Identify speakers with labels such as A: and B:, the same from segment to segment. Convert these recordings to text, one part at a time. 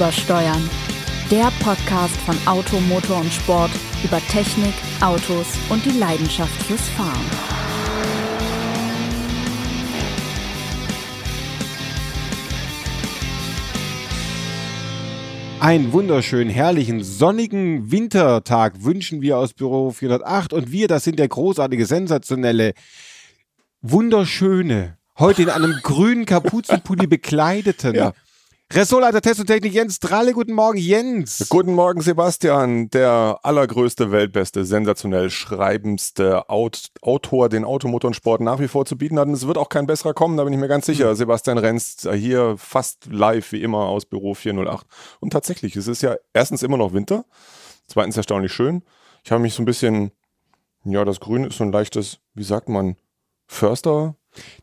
A: Übersteuern. Der Podcast von Auto, Motor und Sport über Technik, Autos und die Leidenschaft fürs Fahren.
B: Einen wunderschönen, herrlichen, sonnigen Wintertag wünschen wir aus Büro 408 und wir, das sind der großartige, sensationelle, wunderschöne, heute in einem grünen Kapuzenpulli bekleideten,
C: Ja.
B: Ressortleiter Test und Technik Jens Strahle. Guten Morgen, Jens.
C: Guten Morgen, Sebastian, der allergrößte, weltbeste, sensationell schreibendste Aut Autor, den Automotor und Sport nach wie vor zu bieten hat. Und es wird auch kein besserer kommen, da bin ich mir ganz sicher. Sebastian Renz hier fast live wie immer aus Büro 408. Und tatsächlich, es ist ja erstens immer noch Winter, zweitens erstaunlich schön. Ich habe mich so ein bisschen, ja, das Grün ist so ein leichtes, wie sagt man, Förster,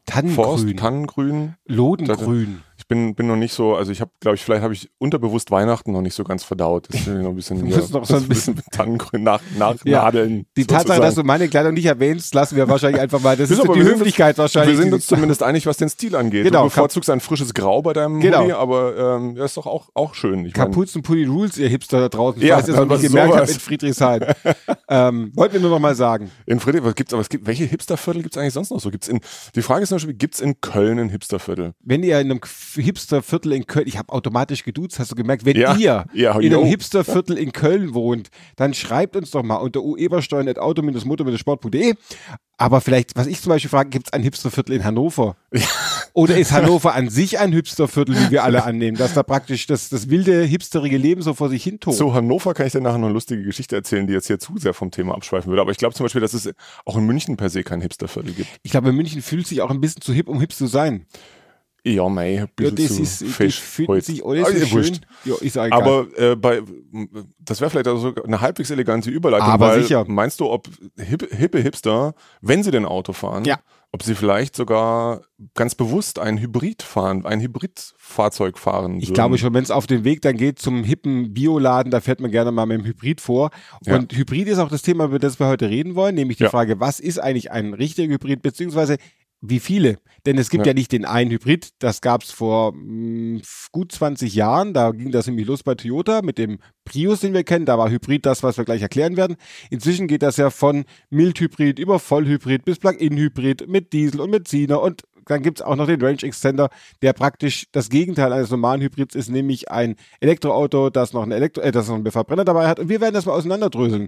C: Forst,
B: Tannengrün,
C: Tannengrün.
B: Lodengrün.
C: Ich bin, bin noch nicht so, also ich habe, glaube ich, vielleicht habe ich unterbewusst Weihnachten noch nicht so ganz verdaut. Das ist noch ein bisschen,
B: Du musst noch so ein bisschen-
C: Tannengrün nach, nach
B: Ja. Die Tatsache, dass du meine Kleidung nicht erwähnst, lassen wir wahrscheinlich einfach mal. Das ist
C: aber
B: die Höflichkeit wahrscheinlich.
C: Wir sind uns zumindest einig, was den Stil angeht.
B: Genau,
C: Du bevorzugst ein frisches Grau bei deinem
B: Genau.
C: Hoodie, aber ähm, ja, ist doch auch, auch schön. Ich
B: Kapuzenpulli Rules, ihr Hipster da draußen.
C: Ja,
B: falls ihr es noch nicht gemerkt habt in Friedrichshain. ähm, wollten wir nur noch mal sagen.
C: in Friedrich, was gibt's, aber es gibt, welche Hipsterviertel gibt's eigentlich sonst noch so? Gibt's in, die Frage ist zum Beispiel, gibt's in Köln ein Hipsterviertel?
B: Wenn ihr in einem Hipsterviertel in Köln, ich habe automatisch geduzt, hast du gemerkt, wenn
C: Ja,
B: ihr
C: ja,
B: in einem. Hipsterviertel in Köln wohnt, dann schreibt uns doch mal unter uebersteuern.auto-motor-sport.de. Aber vielleicht, was ich zum Beispiel frage, gibt es ein Hipsterviertel in Hannover? Oder ist Hannover an sich ein Hipsterviertel, wie wir alle annehmen, dass da praktisch das, das wilde, hipsterige Leben so vor sich hin tobt?
C: Zu Hannover kann ich dir nachher noch eine lustige Geschichte erzählen, die jetzt hier zu sehr vom Thema abschweifen würde. Aber ich glaube zum Beispiel, dass es auch in München per se kein Hipsterviertel gibt.
B: Ich glaube, München fühlt sich auch ein bisschen zu hip, um hip zu sein.
C: Ja, mei, ein
B: Ja,
C: bisschen
B: das
C: zu
B: ist,
C: fisch
B: finden
C: heute.
B: sich alles
C: Ah,
B: so
C: ja,
B: schön. Ja, ist auch egal.
C: Aber äh, bei, das wäre vielleicht also eine halbwegs elegante Überleitung.
B: Aber sicher.
C: Meinst du, ob hippe, hippe Hipster, wenn sie denn Auto fahren,
B: Ja.
C: ob sie vielleicht sogar ganz bewusst ein Hybrid fahren, ein Hybridfahrzeug fahren
B: Ich
C: würden?
B: glaube schon, wenn es auf den Weg dann geht zum hippen Bioladen, da fährt man gerne mal mit dem Hybrid vor.
C: Ja.
B: Und Hybrid ist auch das Thema, über das wir heute reden wollen, nämlich die
C: Ja.
B: Frage, was ist eigentlich ein richtiger Hybrid, beziehungsweise wie viele? Denn es gibt ja,
C: Ja.
B: nicht den einen Hybrid, das gab es vor mh, gut 20 Jahren, da ging das nämlich los bei Toyota mit dem Prius, den wir kennen, da war Hybrid das, was wir gleich erklären werden. Inzwischen geht das ja von Mildhybrid über Vollhybrid bis Plug-in-Hybrid mit Diesel und mit Sina und dann gibt es auch noch den Range Extender, der praktisch das Gegenteil eines normalen Hybrids ist, nämlich ein Elektroauto, das noch, ein Elektro äh, das noch einen Verbrenner dabei hat. Und wir werden das mal auseinanderdröseln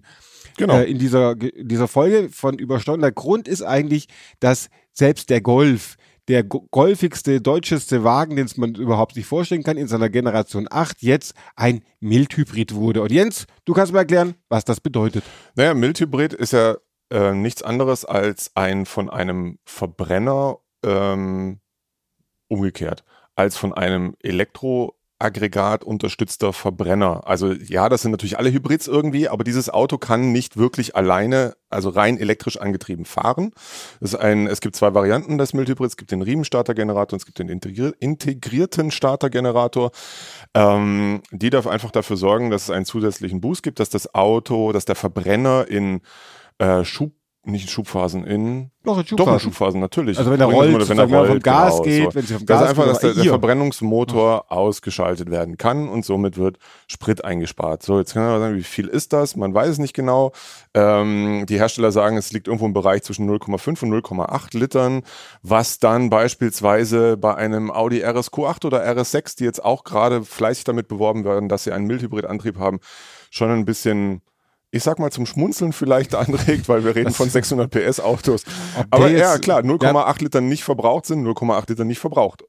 C: Genau.
B: äh, in dieser, in dieser Folge von Übersteuern. Der Grund ist eigentlich, dass selbst der Golf, der go- golfigste, deutscheste Wagen, den man überhaupt sich vorstellen kann, in seiner Generation 8 jetzt ein Mildhybrid wurde. Und Jens, du kannst mir erklären, was das bedeutet.
C: Naja, Mildhybrid ist ja äh, nichts anderes als ein von einem Verbrenner ähm, umgekehrt, als von einem Elektroaggregat unterstützter Verbrenner. Also ja, das sind natürlich alle Hybrids irgendwie, aber dieses Auto kann nicht wirklich alleine, also rein elektrisch angetrieben fahren. Ein, es gibt zwei Varianten des Mildhybrids. Es gibt den Riemenstartergenerator und es gibt den integri integrierten Startergenerator. Ähm, die darf einfach dafür sorgen, dass es einen zusätzlichen Boost gibt, dass das Auto, dass der Verbrenner in äh, Schub, nicht in Schubphasen, in
B: Noch in
C: doch in
B: Schubphasen.
C: Schubphasen, natürlich.
B: Also wenn er
C: Bringt
B: rollt, wenn er vom Gas geht,
C: so.
B: wenn sie vom
C: Das
B: Gas
C: ist einfach, dass der, der Verbrennungsmotor ausgeschaltet werden kann und somit wird Sprit eingespart. So, jetzt kann man sagen, wie viel ist das? Man weiß es nicht genau. Ähm, die Hersteller sagen, es liegt irgendwo im Bereich zwischen 0,5 und 0,8 Litern, was dann beispielsweise bei einem Audi RSQ8 oder RS6, die jetzt auch gerade fleißig damit beworben werden, dass sie einen Mildhybridantrieb haben, schon ein bisschen ich sag mal zum Schmunzeln vielleicht anregt, weil wir reden von 600 PS Autos. Aber ja, klar, 0,8 Liter nicht verbraucht sind, 0,8 Liter nicht verbraucht.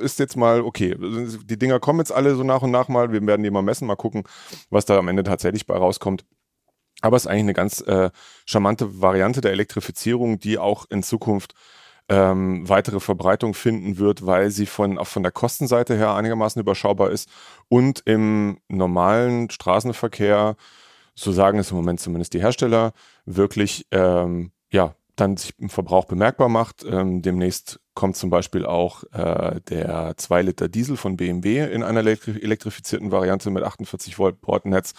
C: Ist jetzt mal okay. Die Dinger kommen jetzt alle so nach und nach mal. Wir werden die mal messen, mal gucken, was da am Ende tatsächlich bei rauskommt. Aber es ist eigentlich eine ganz äh, charmante Variante der Elektrifizierung, die auch in Zukunft ähm, weitere Verbreitung finden wird, weil sie von, auch von der Kostenseite her einigermaßen überschaubar ist und im normalen Straßenverkehr, so sagen es im Moment zumindest die Hersteller, wirklich ähm, ja, dann sich im Verbrauch bemerkbar macht. Ähm, demnächst kommt zum Beispiel auch äh, der 2 Liter Diesel von BMW in einer elektri elektrifizierten Variante mit 48 Volt Portnetz.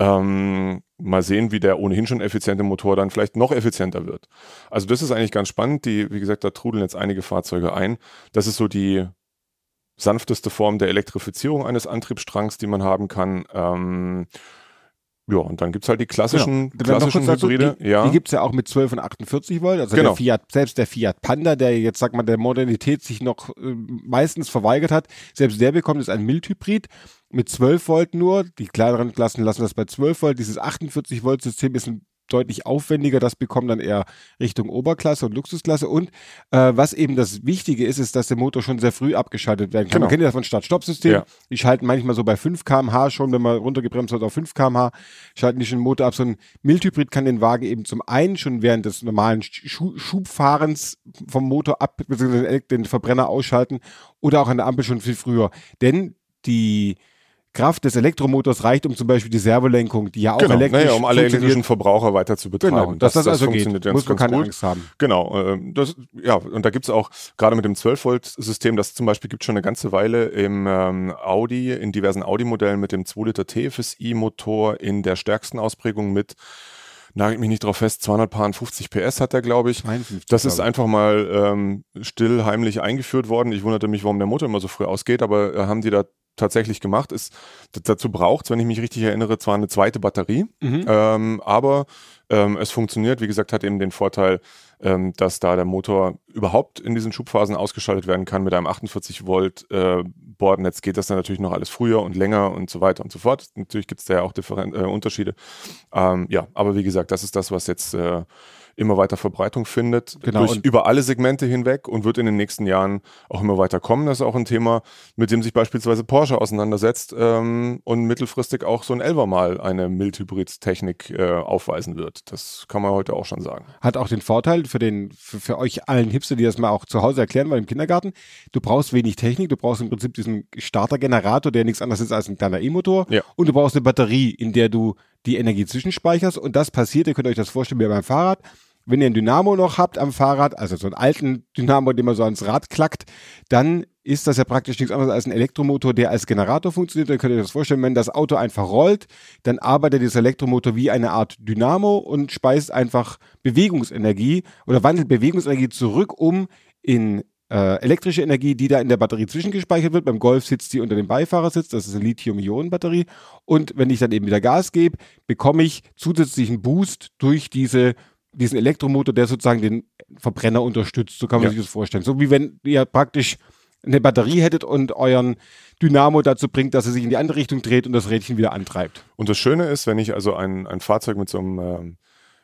C: Ähm, mal sehen, wie der ohnehin schon effiziente Motor dann vielleicht noch effizienter wird. Also das ist eigentlich ganz spannend. Die, wie gesagt, da trudeln jetzt einige Fahrzeuge ein. Das ist so die sanfteste Form der Elektrifizierung eines Antriebsstrangs, die man haben kann. Ähm, ja, und dann gibt's halt die klassischen,
B: Genau.
C: klassischen
B: dazu,
C: Hybride.
B: Die,
C: ja.
B: die gibt's ja auch mit 12 und 48 Volt. Also
C: Genau.
B: der Fiat, selbst der Fiat Panda, der jetzt, sag mal, der Modernität sich noch äh, meistens verweigert hat, selbst der bekommt jetzt ein Mildhybrid mit 12 Volt nur. Die kleineren Klassen lassen das bei 12 Volt. Dieses 48 Volt System ist ein deutlich aufwendiger. Das bekommt dann eher Richtung Oberklasse und Luxusklasse. Und äh, was eben das Wichtige ist, ist, dass der Motor schon sehr früh abgeschaltet werden kann.
C: Genau.
B: Man kennt ja das von Start-Stopp-System.
C: Ja.
B: Die schalten manchmal so bei 5 kmh schon, wenn man runtergebremst hat auf 5 kmh, schalten die schon den Motor ab. So ein Mildhybrid kann den Wagen eben zum einen schon während des normalen Schu Schubfahrens vom Motor ab, beziehungsweise den Verbrenner ausschalten oder auch an der Ampel schon viel früher. Denn die Kraft des Elektromotors reicht, um zum Beispiel die Servolenkung, die ja auch
C: genau,
B: elektrisch
C: naja, um alle elektrischen Verbraucher weiter zu betreiben.
B: Genau, dass das, also geht,
C: funktioniert ganz,
B: muss man keine
C: gut.
B: Angst haben.
C: Genau, ähm, das, ja, und da gibt's auch gerade mit dem 12-Volt-System, das zum Beispiel gibt schon eine ganze Weile im ähm, Audi, in diversen Audi-Modellen mit dem 2-Liter TFSI-Motor in der stärksten Ausprägung mit, nagelt mich nicht drauf fest, 250 PS hat er, glaube ich.
B: 52,
C: Das ist
B: ich.
C: einfach mal ähm, still, heimlich eingeführt worden. Ich wunderte mich, warum der Motor immer so früh ausgeht, aber äh, haben die da tatsächlich gemacht. Ist, dazu braucht wenn ich mich richtig erinnere, zwar eine zweite Batterie,
B: Mhm.
C: ähm, aber ähm, es funktioniert. Wie gesagt, hat eben den Vorteil, ähm, dass da der Motor überhaupt in diesen Schubphasen ausgeschaltet werden kann. Mit einem 48 Volt äh, Bordnetz geht das dann natürlich noch alles früher und länger und so weiter und so fort. Natürlich gibt es da ja auch Differen äh, Unterschiede. Ähm, ja, aber wie gesagt, das ist das, was jetzt äh, immer weiter Verbreitung findet,
B: Genau,
C: durch, über alle Segmente hinweg und wird in den nächsten Jahren auch immer weiter kommen. Das ist auch ein Thema, mit dem sich beispielsweise Porsche auseinandersetzt ähm, und mittelfristig auch so ein Elver mal eine Mild-Hybrid-Technik äh, aufweisen wird. Das kann man heute auch schon sagen.
B: hat auch den Vorteil für den für, für euch allen Hipster, die das mal auch zu Hause erklären wollen im Kindergarten. Du brauchst wenig Technik, du brauchst im Prinzip diesen Startergenerator, der nichts anderes ist als ein kleiner E-Motor.
C: Ja.
B: Und du brauchst eine Batterie, in der du die Energie zwischenspeicherst. Und das passiert, ihr könnt euch das vorstellen wie beim Fahrrad. Wenn ihr ein Dynamo noch habt am Fahrrad, also so einen alten Dynamo, den man so ans Rad klackt, dann ist das ja praktisch nichts anderes als ein Elektromotor, der als Generator funktioniert. Dann könnt ihr euch das vorstellen, wenn das Auto einfach rollt, dann arbeitet dieser Elektromotor wie eine Art Dynamo und speist einfach Bewegungsenergie oder wandelt Bewegungsenergie zurück um in äh, elektrische Energie, die da in der Batterie zwischengespeichert wird. Beim Golf sitzt die unter dem Beifahrersitz, das ist eine Lithium-Ionen-Batterie. Und wenn ich dann eben wieder Gas gebe, bekomme ich zusätzlichen Boost durch diese, diesen Elektromotor, der sozusagen den Verbrenner unterstützt. So kann man
C: Ja.
B: sich das vorstellen. So wie wenn ihr praktisch eine Batterie hättet und euren Dynamo dazu bringt, dass er sich in die andere Richtung dreht und das Rädchen wieder antreibt.
C: Und das Schöne ist, wenn ich also ein, ein Fahrzeug mit so einem ähm,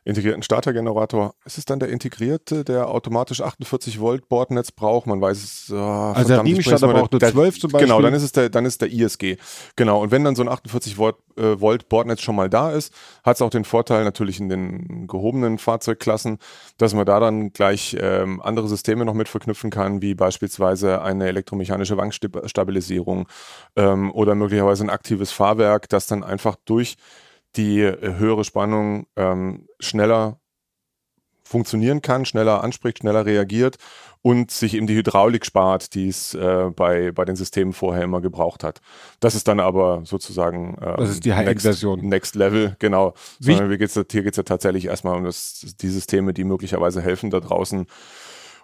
C: integrierten Startergenerator, ist es dann der integrierte, der automatisch 48 Volt Bordnetz braucht? Man weiß es. Oh,
B: Also der Riemenstarter braucht nur 12 zum Beispiel.
C: Genau, dann ist es der, dann ist der ISG. Genau. Und wenn dann so ein 48 Volt, äh, Volt Bordnetz schon mal da ist, hat es auch den Vorteil natürlich in den gehobenen Fahrzeugklassen, dass man da dann gleich ähm, andere Systeme noch mit verknüpfen kann, wie beispielsweise eine elektromechanische Wankstabilisierung ähm, oder möglicherweise ein aktives Fahrwerk, das dann einfach durch die äh, höhere Spannung ähm, schneller funktionieren kann, schneller anspricht, schneller reagiert und sich eben die Hydraulik spart, die es äh, bei, bei den Systemen vorher immer gebraucht hat. Das ist dann aber sozusagen ähm,
B: Das ist die High-End-Version.
C: Next, Next Level, genau.
B: Wie-
C: Sondern hier hier geht's ja tatsächlich erstmal um das, die Systeme, die möglicherweise helfen, da draußen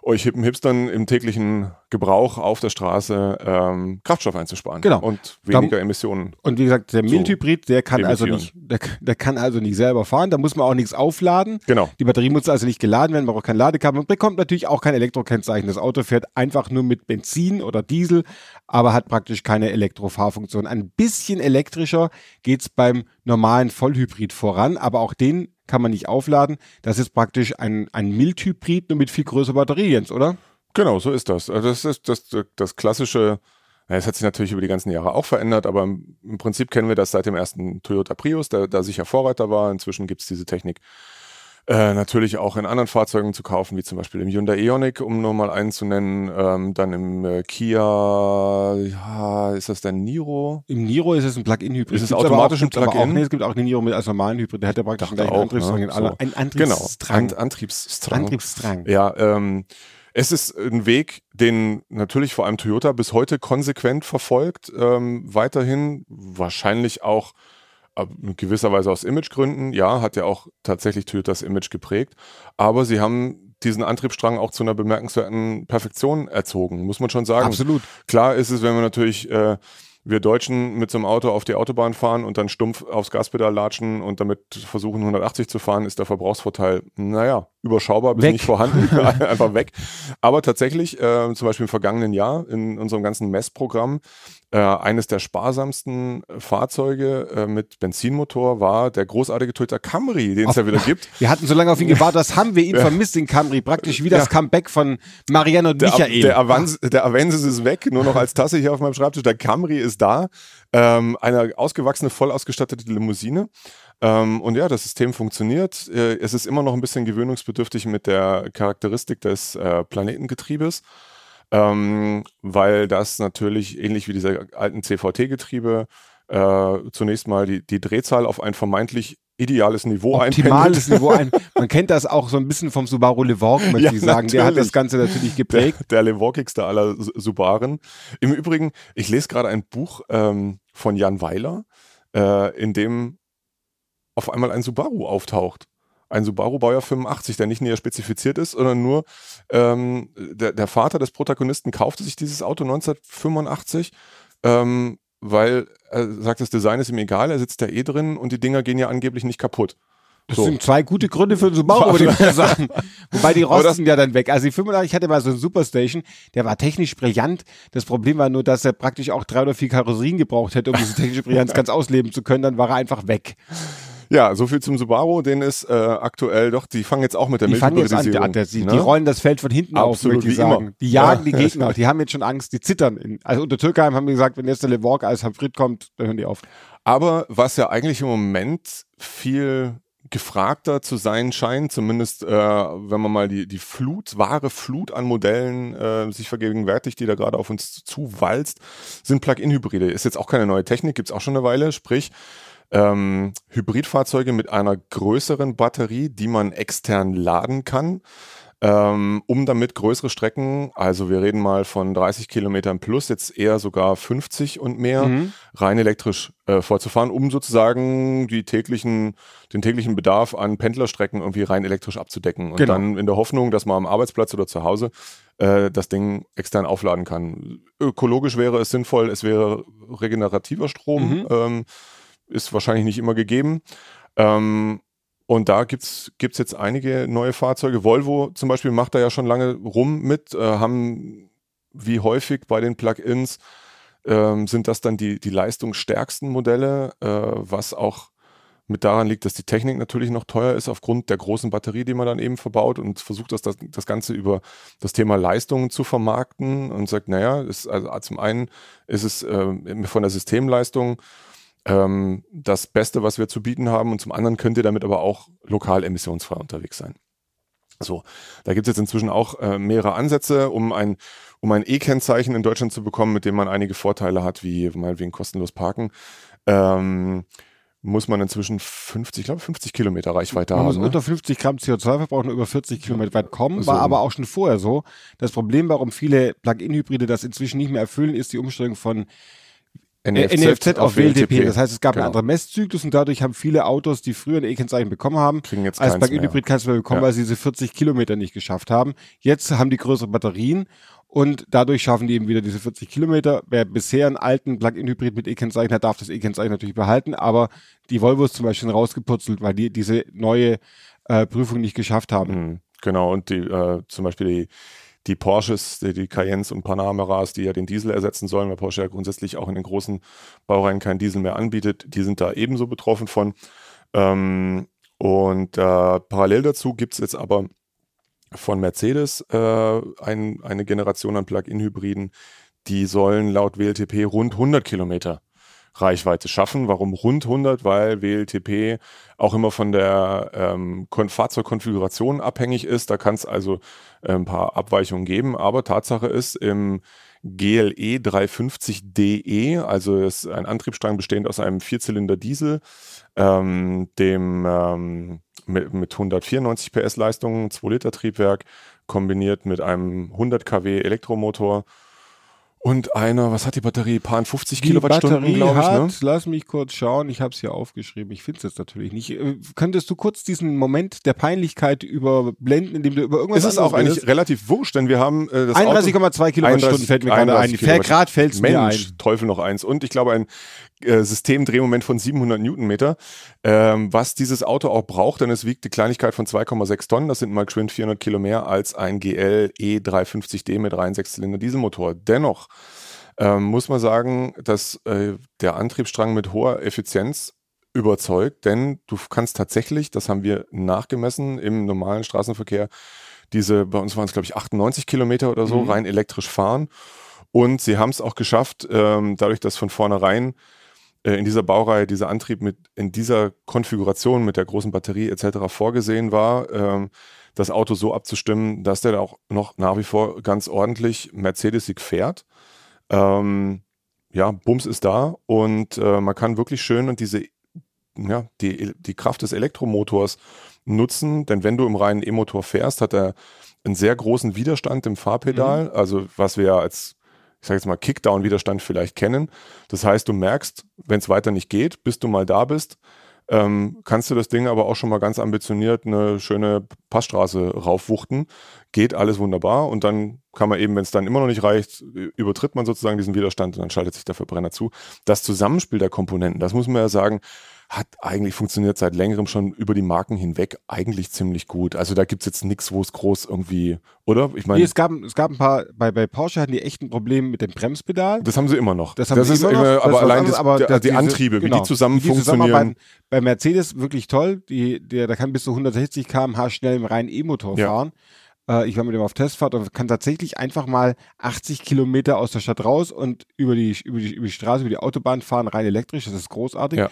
C: euch hippen Hipstern im täglichen Gebrauch auf der Straße ähm, Kraftstoff einzusparen
B: Genau.
C: und weniger Emissionen.
B: Und wie gesagt, der Mildhybrid, der kann also nicht, der, der kann also nicht selber fahren, da muss man auch nichts aufladen.
C: Genau.
B: Die Batterie muss also nicht geladen werden, man braucht kein Ladekabel und bekommt natürlich auch kein Elektrokennzeichen. Das Auto fährt einfach nur mit Benzin oder Diesel, aber hat praktisch keine Elektrofahrfunktion. Ein bisschen elektrischer geht's beim normalen Vollhybrid voran, aber auch den kann man nicht aufladen. Das ist praktisch ein, ein Mildhybrid, nur mit viel größerer Batterie, Jens, oder?
C: Genau, so ist das. Also das ist das, das klassische, ja, es hat sich natürlich über die ganzen Jahre auch verändert, aber im im Prinzip kennen wir das seit dem ersten Toyota Prius, der da sicher Vorreiter war. Inzwischen gibt es diese Technik äh, natürlich auch in anderen Fahrzeugen zu kaufen, wie zum Beispiel im Hyundai Ioniq, um nur mal einen zu nennen. Ähm, dann im äh, Kia, ja, ist das der Niro?
B: Im Niro ist es ein Plug-in-Hybrid.
C: Ist es automatisch ein Plug-in?
B: nee, es gibt auch den Niro mit als normalen Hybrid. Der hat ja praktisch gleichen
C: auch,
B: Antriebsstrang
C: ne? So.
B: Ein
C: Genau,
B: Antriebsstrang.
C: An Antriebsstrang.
B: Antriebsstrang.
C: Ja, ähm, es ist ein Weg, den natürlich vor allem Toyota bis heute konsequent verfolgt. Ähm, weiterhin wahrscheinlich auch in gewisser Weise aus Imagegründen. Ja, hat ja auch tatsächlich Toyotas Image geprägt. Aber sie haben diesen Antriebsstrang auch zu einer bemerkenswerten Perfektion erzogen, muss man schon sagen.
B: Absolut.
C: Klar ist es, wenn wir natürlich äh, wir Deutschen mit so einem Auto auf die Autobahn fahren und dann stumpf aufs Gaspedal latschen und damit versuchen 180 zu fahren, ist der Verbrauchsvorteil, naja, überschaubar bis
B: Weg.
C: nicht vorhanden, einfach weg. Aber tatsächlich, äh, zum Beispiel im vergangenen Jahr in unserem ganzen Messprogramm, äh, eines der sparsamsten Fahrzeuge äh, mit Benzinmotor war der großartige Toyota Camry, den es ja wieder gibt.
B: Wir hatten so lange auf ihn gewartet, das haben wir ihn
C: Ja.
B: vermisst, den Camry. Praktisch wie das
C: Ja.
B: Comeback von Marianne und
C: Der,
B: Michael.
C: der, Avans, der Avensis ist weg, nur noch als Tasse hier auf meinem Schreibtisch. Der Camry ist da. Ähm, eine ausgewachsene, voll ausgestattete Limousine. Ähm, und ja, das System funktioniert. Äh, es ist immer noch ein bisschen gewöhnungsbedürftig mit der Charakteristik des äh, Planetengetriebes. Ähm, weil das natürlich ähnlich wie diese alten CVT-Getriebe äh, zunächst mal die, die Drehzahl auf ein vermeintlich ideales Niveau
B: Optimales
C: einpendelt.
B: Niveau ein. Man kennt das auch so ein bisschen vom Subaru Levorg, möchte
C: Ja,
B: ich sagen. Der hat
C: natürlich.
B: das Ganze natürlich
C: der,
B: geprägt.
C: der Levorkigste aller Su- Subaren. Im Übrigen, ich lese gerade ein Buch ähm, von Jan Weiler, äh, in dem auf einmal ein Subaru auftaucht. Ein Subaru Baujahr 85, der nicht näher spezifiziert ist, sondern nur ähm, der, der Vater des Protagonisten kaufte sich dieses Auto 1985, ähm, weil er sagt, das Design ist ihm egal, er sitzt da eh drin und die Dinger gehen ja angeblich nicht kaputt.
B: Das
C: So.
B: sind zwei gute Gründe für einen Subaru, würde ich mal sagen. Wobei die rosten ja dann weg. Also die 85 hatte mal so einen Superstation, der war technisch brillant. Das Problem war nur, dass er praktisch auch drei oder vier Karosserien gebraucht hätte, um diese technische Brillanz ganz ausleben zu können. Dann war er einfach weg.
C: Ja, so viel zum Subaru, den ist äh, aktuell doch, die fangen jetzt auch mit der
B: Die fangen jetzt an,
C: Mildhybridisierung,
B: der, die,
C: ne?
B: die rollen das Feld von hinten auf,
C: Absolut,
B: möchte ich
C: wie immer.
B: sagen. Die jagen
C: Ja.
B: die Gegner. Die haben jetzt schon Angst, die zittern. In, also unter Türkheim haben die gesagt, wenn jetzt der Levorg als Hybrid kommt, dann hören die auf.
C: Aber was ja eigentlich im Moment viel gefragter zu sein scheint, zumindest äh, wenn man mal die, die Flut, wahre Flut an Modellen äh, sich vergegenwärtigt, die da gerade auf uns zuwalzt, sind Plug-in-Hybride. Ist jetzt auch keine neue Technik, gibt's auch schon eine Weile, sprich ähm, Hybridfahrzeuge mit einer größeren Batterie, die man extern laden kann, ähm, um damit größere Strecken, also wir reden mal von 30 Kilometern plus, jetzt eher sogar 50 und mehr,
B: Mhm.
C: rein elektrisch äh, vorzufahren, um sozusagen die täglichen, den täglichen Bedarf an Pendlerstrecken irgendwie rein elektrisch abzudecken. Und
B: Genau.
C: dann in der Hoffnung, dass man am Arbeitsplatz oder zu Hause äh, das Ding extern aufladen kann. Ökologisch wäre es sinnvoll, es wäre regenerativer Strom,
B: Mhm.
C: ähm, ist wahrscheinlich nicht immer gegeben. Ähm, und da gibt's gibt's jetzt einige neue Fahrzeuge. Volvo zum Beispiel macht da ja schon lange rum mit, äh, haben wie häufig bei den Plug-ins ähm, sind das dann die, die leistungsstärksten Modelle, äh, was auch mit daran liegt, dass die Technik natürlich noch teuer ist aufgrund der großen Batterie, die man dann eben verbaut und versucht, das, das, das Ganze über das Thema Leistungen zu vermarkten und sagt, naja, ist, also zum einen ist es ähm, von der Systemleistung ähm, das Beste, was wir zu bieten haben und zum anderen könnt ihr damit aber auch lokal emissionsfrei unterwegs sein. So, da gibt es jetzt inzwischen auch äh, mehrere Ansätze, um ein, um ein E-Kennzeichen in Deutschland zu bekommen, mit dem man einige Vorteile hat, wie meinetwegen kostenlos parken. Ähm, muss man inzwischen 50, ich glaube 50 Kilometer Reichweite
B: Man muss
C: haben. Ne?
B: unter 50 Gramm CO2 verbrauchen und über 40 Kilometer weit kommen.
C: So.
B: War aber auch schon vorher so. Das Problem, warum viele Plug-in-Hybride das inzwischen nicht mehr erfüllen, ist die Umstellung von NFZ auf WLTP. Das heißt, es gab
C: Genau.
B: einen anderen Messzyklus und dadurch haben viele Autos, die früher ein E-Kennzeichen bekommen haben,
C: Kriegen jetzt
B: als Plug-in-Hybrid keins mehr bekommen,
C: Ja.
B: weil sie diese 40 Kilometer nicht geschafft haben. Jetzt haben die größere Batterien und dadurch schaffen die eben wieder diese 40 Kilometer. Wer bisher einen alten Plug-in-Hybrid mit E-Kennzeichen hat, darf das E-Kennzeichen natürlich behalten, aber die Volvos zum Beispiel rausgeputzelt, weil die diese neue äh, Prüfung nicht geschafft haben.
C: Mhm, Genau, und die, äh, zum Beispiel die, die Porsches, die, Cayennes und Panameras, die ja den Diesel ersetzen sollen, weil Porsche ja grundsätzlich auch in den großen Baureihen keinen Diesel mehr anbietet, die sind da ebenso betroffen von. Ähm, und äh, parallel dazu gibt es jetzt aber von Mercedes äh, ein, eine Generation an Plug-in-Hybriden, die sollen laut WLTP rund 100 Kilometer Reichweite schaffen. Warum rund 100? Weil WLTP auch immer von der ähm, Kon Fahrzeugkonfiguration abhängig ist. Da kann es also äh, ein paar Abweichungen geben. Aber Tatsache ist, im GLE 350DE, also ist ein Antriebsstrang bestehend aus einem Vierzylinder Diesel, ähm, dem ähm, mit, mit 194 PS Leistung, 2 Liter Triebwerk, kombiniert mit einem 100 kW Elektromotor Und einer, was hat die Batterie? Paar 50
B: Die
C: Kilowattstunden, glaube ich.
B: hat,
C: Ne?
B: lass mich kurz schauen, ich habe es hier aufgeschrieben, ich finde es jetzt natürlich nicht. Äh, Könntest du kurz diesen Moment der Peinlichkeit überblenden, indem du über irgendwas
C: Es ist auch eigentlich relativ wurscht, denn wir haben äh, das Auto-
B: 31,2 Kilowattstunden fällt mir gerade ein.
C: 31
B: Fair Grad fällt mir
C: Mensch,
B: ein.
C: Teufel noch eins. Und ich glaube, ein äh, Systemdrehmoment von 700 Newtonmeter, ähm, was dieses Auto auch braucht, denn es wiegt die Kleinigkeit von 2,6 Tonnen. Das sind mal geschwind 400 Kilo mehr als ein GL E350D mit rein Sechszylinder Dieselmotor. Dennoch ähm, muss man sagen, dass äh, der Antriebsstrang mit hoher Effizienz überzeugt, denn du kannst tatsächlich, das haben wir nachgemessen im normalen Straßenverkehr, diese, bei uns waren es glaube ich 98 Kilometer oder so,
B: Mhm.
C: rein elektrisch fahren. Und sie haben es auch geschafft, ähm, dadurch, dass von vornherein äh, in dieser Baureihe dieser Antrieb mit in dieser Konfiguration mit der großen Batterie etc. vorgesehen war, ähm, das Auto so abzustimmen, dass der auch noch nach wie vor ganz ordentlich Mercedesig fährt. Ähm, ja, Bums ist da und äh, man kann wirklich schön und diese, ja, die, die Kraft des Elektromotors nutzen, denn wenn du im reinen E-Motor fährst, hat er einen sehr großen Widerstand im Fahrpedal, also was wir ja als, ich sage jetzt mal, Kickdown-Widerstand vielleicht kennen. Das heißt, du merkst, wenn es weiter nicht geht, bis du mal da bist, ähm, kannst du das Ding aber auch schon mal ganz ambitioniert eine schöne Passstraße raufwuchten. Geht alles wunderbar und dann kann man eben, wenn es dann immer noch nicht reicht, übertritt man sozusagen diesen Widerstand und dann schaltet sich der Verbrenner zu. Das Zusammenspiel der Komponenten, das muss man ja sagen, hat eigentlich funktioniert seit längerem schon über die Marken hinweg eigentlich ziemlich gut. Also da gibt's jetzt nichts, wo es groß irgendwie, oder? Ich
B: Nee,
C: meine,
B: es gab, es gab ein paar, bei, bei Porsche hatten die echt ein Problem mit dem Bremspedal.
C: das haben sie immer noch.
B: Das haben sie
C: ist
B: immer noch.
C: immer-
B: Das
C: aber allein das,
B: aber
C: der,
B: das-
C: die
B: diese-
C: Antriebe, wie
B: genau,
C: die zusammen
B: wie die
C: funktionieren.
B: Bei Mercedes wirklich toll. Die, der, der kann bis zu 160 km/h schnell im reinen E-Motor
C: Ja.
B: fahren. Äh, ich war mit dem auf Testfahrt und kann tatsächlich einfach mal 80 Kilometer aus der Stadt raus und über die, über die, über die Straße, über die Autobahn fahren, rein elektrisch. Das ist großartig.
C: Ja.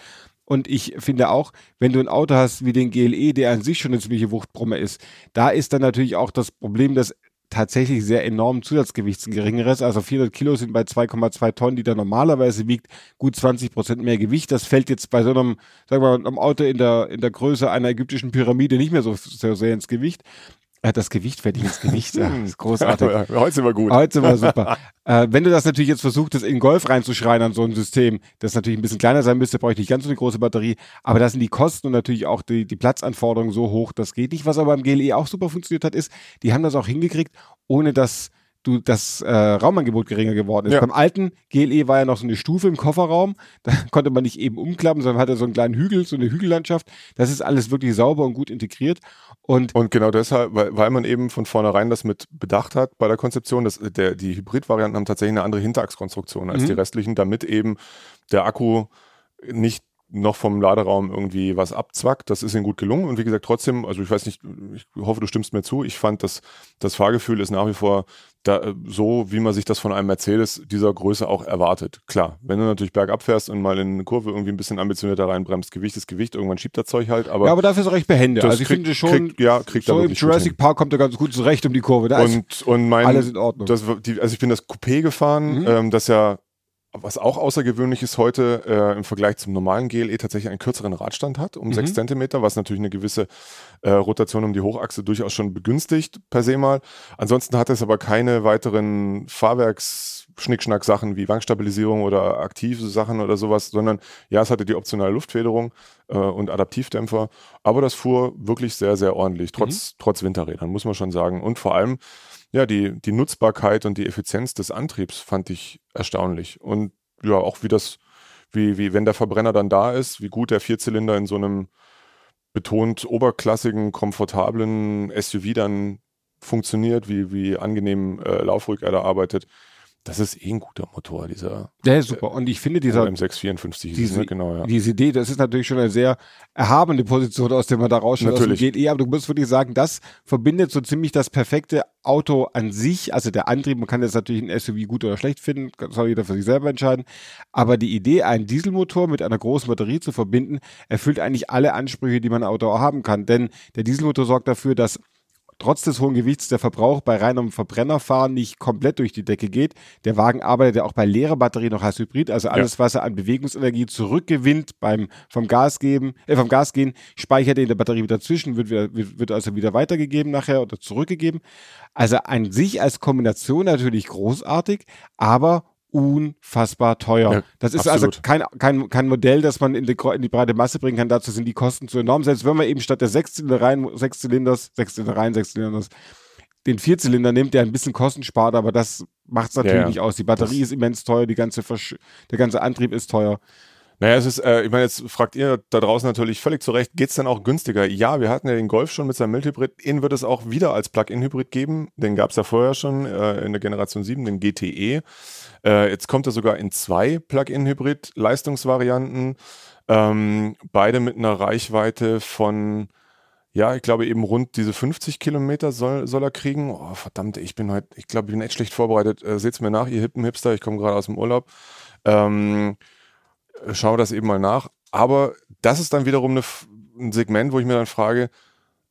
B: Und ich finde auch, wenn du ein Auto hast wie den GLE, der an sich schon eine ziemliche Wuchtbrumme ist, da ist dann natürlich auch das Problem, dass tatsächlich sehr enormen Zusatzgewichts ein geringeres. Also 400 Kilo sind bei 2,2 Tonnen, die da normalerweise wiegt, gut 20 Prozent mehr Gewicht. Das fällt jetzt bei so einem, sagen wir mal, einem Auto in der, in der Größe einer ägyptischen Pyramide nicht mehr so, so sehr ins Gewicht. Äh, Das Gewicht fällt nicht ins Gewicht. Ja, das ist großartig.
C: Heute sind wir gut.
B: Heute war super. äh, wenn du das natürlich jetzt versucht, das in Golf reinzuschreien an so ein System, das natürlich ein bisschen kleiner sein müsste, brauche ich nicht ganz so eine große Batterie. Aber da sind die Kosten und natürlich auch die, die Platzanforderungen so hoch, das geht nicht. Was aber beim GLE auch super funktioniert hat, ist, die haben das auch hingekriegt, ohne dass du das äh, Raumangebot geringer geworden ist.
C: Ja.
B: Beim alten GLE war ja noch so eine Stufe im Kofferraum, da konnte man nicht eben umklappen, sondern hatte so einen kleinen Hügel, so eine Hügellandschaft. Das ist alles wirklich sauber und gut integriert. Und
C: Und genau deshalb, weil, weil man eben von vornherein das mit bedacht hat bei der Konzeption, dass der, die Hybrid-Varianten haben tatsächlich eine andere Hinterachskonstruktion als
B: Mhm.
C: die restlichen, damit eben der Akku nicht noch vom Laderaum irgendwie was abzwackt. Das ist ihnen gut gelungen. Und wie gesagt, trotzdem, also ich weiß nicht, ich hoffe, du stimmst mir zu. Ich fand, dass das Fahrgefühl ist nach wie vor da, äh, so, wie man sich das von einem Mercedes dieser Größe auch erwartet. Klar, wenn du natürlich bergab fährst und mal in eine Kurve irgendwie ein bisschen ambitionierter reinbremst, Gewicht ist Gewicht, irgendwann schiebt das Zeug halt. Aber
B: ja, aber dafür ist er recht behende. Also ich
C: kriegt-
B: finde schon,
C: kriegt- ja, kriegt
B: so im Jurassic. Park kommt er ganz gut zurecht um die Kurve. Da ist
C: und, und mein,
B: alles in Ordnung.
C: das, die, also ich bin das Coupé gefahren,
B: Mhm.
C: ähm, das ja, was auch außergewöhnlich ist heute äh, im Vergleich zum normalen GLE tatsächlich einen kürzeren Radstand hat, um
B: Mhm.
C: sechs Zentimeter, was natürlich eine gewisse äh, Rotation um die Hochachse durchaus schon begünstigt per se mal. Ansonsten hat es aber keine weiteren Fahrwerks-Schnickschnack-Sachen wie Wankstabilisierung oder aktive Sachen oder sowas, sondern ja, es hatte die optionale Luftfederung äh, und Adaptivdämpfer, aber das fuhr wirklich sehr, sehr ordentlich, trotz, trotz Winterrädern, muss man schon sagen. Und vor allem, ja, die, die Nutzbarkeit und die Effizienz des Antriebs fand ich erstaunlich. Und ja, auch wie das, wie, wie, wenn der Verbrenner dann da ist, wie gut der Vierzylinder in so einem betont oberklassigen, komfortablen SUV dann funktioniert, wie, wie angenehm äh, laufruhig er da arbeitet. Das ist eh ein guter Motor, dieser
B: der ist super. Und ich finde dieser,
C: M654. hieß es,
B: diese,
C: ne? Genau, ja.
B: diese Idee, das ist natürlich schon eine sehr erhabene Position, aus der man da rausschaut. aus dem
C: Natürlich.
B: GLE, aber du musst wirklich sagen, das verbindet so ziemlich das perfekte Auto an sich. Also der Antrieb, man kann jetzt natürlich ein SUV gut oder schlecht finden, soll jeder für sich selber entscheiden. Aber die Idee, einen Dieselmotor mit einer großen Batterie zu verbinden, erfüllt eigentlich alle Ansprüche, die man ein Auto auch haben kann. Denn der Dieselmotor sorgt dafür, dass trotz des hohen Gewichts der Verbrauch bei reinem Verbrennerfahren nicht komplett durch die Decke geht. Der Wagen arbeitet ja auch bei leerer Batterie noch als Hybrid, also alles, ja. was er an Bewegungsenergie zurückgewinnt beim vom Gas geben, äh, vom Gas gehen, speichert er in der Batterie wieder zwischen, wird, wieder, wird, wird also wieder weitergegeben nachher oder zurückgegeben. Also an sich als Kombination natürlich großartig, aber unfassbar teuer. Ja, das ist also absolut. also kein, kein, kein Modell, das man in die, in die breite Masse bringen kann. Dazu sind die Kosten zu enorm. Selbst wenn man eben statt der Sechszylindereien, Sechszylinders, Sechszylindereien, Sechszylinders, den Vierzylinder nimmt, der ein bisschen Kosten spart, aber das macht es natürlich ja, nicht aus. Die Batterie ist immens teuer, die ganze Versch der ganze Antrieb ist teuer.
C: Naja, es ist, äh, ich meine, jetzt fragt ihr da draußen natürlich völlig zu Recht, geht's denn auch günstiger? Ja, wir hatten ja den Golf schon mit seinem Mildhybrid. Den wird es auch wieder als Plug-in-Hybrid geben. Den gab's ja vorher schon äh, in der Generation 7, den GTE. Äh, jetzt kommt er sogar in zwei Plug-in-Hybrid-Leistungsvarianten. Ähm, beide mit einer Reichweite von, ja, ich glaube eben rund diese 50 Kilometer soll, soll er kriegen. Oh, verdammt, ich bin heute, ich glaube, ich bin echt schlecht vorbereitet. Äh, seht's mir nach, ihr hippen Hipster, ich komme gerade aus dem Urlaub. Ähm, schau das eben mal nach. Aber das ist dann wiederum eine, ein Segment, wo ich mir dann frage,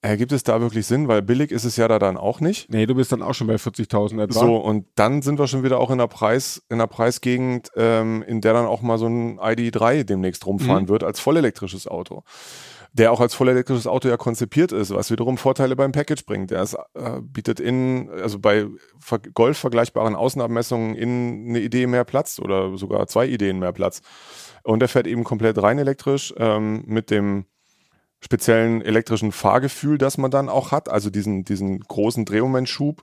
C: Ergibt es da wirklich Sinn? Weil billig ist es ja da dann auch nicht.
B: Nee, du bist dann auch schon bei 40.000 etwa.
C: So, und dann sind wir schon wieder auch in der, Preis, in der Preisgegend, ähm, in der dann auch mal so ein ID3 demnächst rumfahren mhm. wird als vollelektrisches Auto. Der auch als vollelektrisches Auto ja konzipiert ist, was wiederum Vorteile beim Package bringt. Der ist, äh, bietet in, also bei Golf vergleichbaren Außenabmessungen in eine Idee mehr Platz oder sogar zwei Ideen mehr Platz. Und der fährt eben komplett rein elektrisch ähm, mit dem speziellen elektrischen Fahrgefühl, das man dann auch hat, also diesen, diesen großen Drehmomentschub